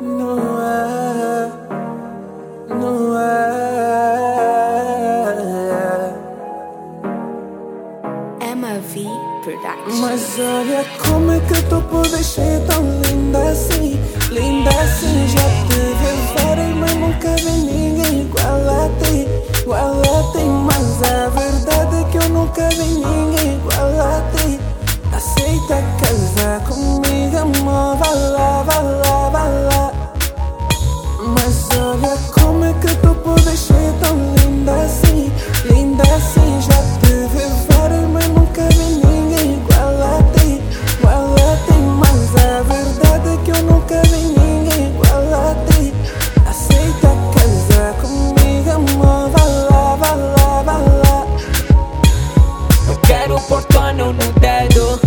Não é, não é. Mas olha como é que eu tô por deixar tão linda assim, linda assim. Já teve várias, mas nunca vi ninguém igual a ti, igual a ti. Mas a verdade é que eu nunca vi ninguém. Dedo.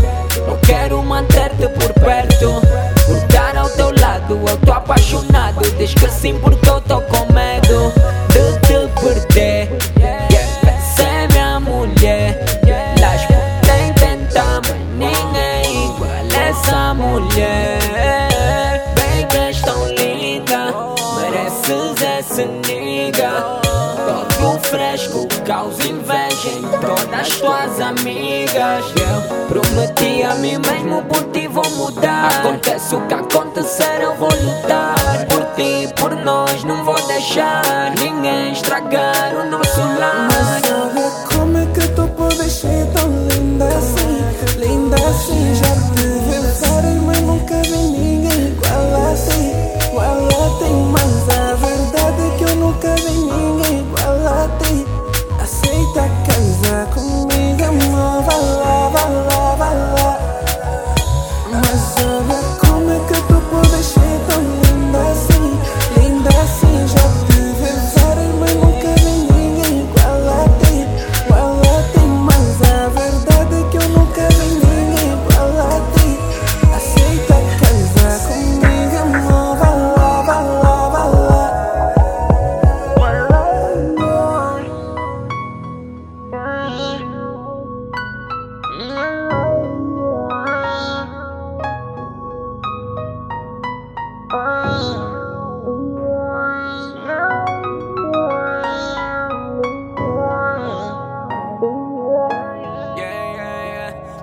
Não quero manter-te por perto. Por ao teu lado Eu tô apaixonado. Diz que sim porque eu tô com medo De te perder. Yeah. Essa é minha mulher. Las podem tentar Mas ninguém igual essa mulher. Baby és tão linda Mereces essa nigga. Todo fresco causa inveja todas as tuas amigas. Eu prometi a mim mesmo por ti vou mudar. Acontece o que acontecer eu vou lutar Por ti, por nós não vou deixar Ninguém estragar o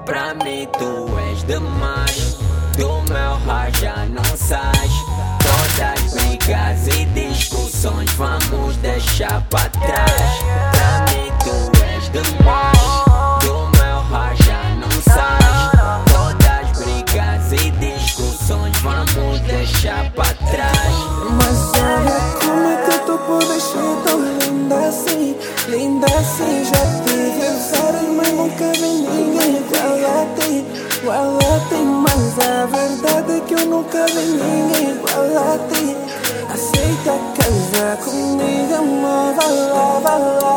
Pra mim tu és demais. Do meu raio já não sais. Todas brigas e discussões Vamos deixar pra trás. Pra mim tu és demais. Do meu raio já não sais. Todas brigas e discussões Vamos deixar pra trás. Mas olha como é que tu podes ser tão linda assim Linda assim, já tive a ti, mas a verdade é que eu nunca vi ninguém igual a ti. Aceita casar comigo, amor, vai lá, vai lá,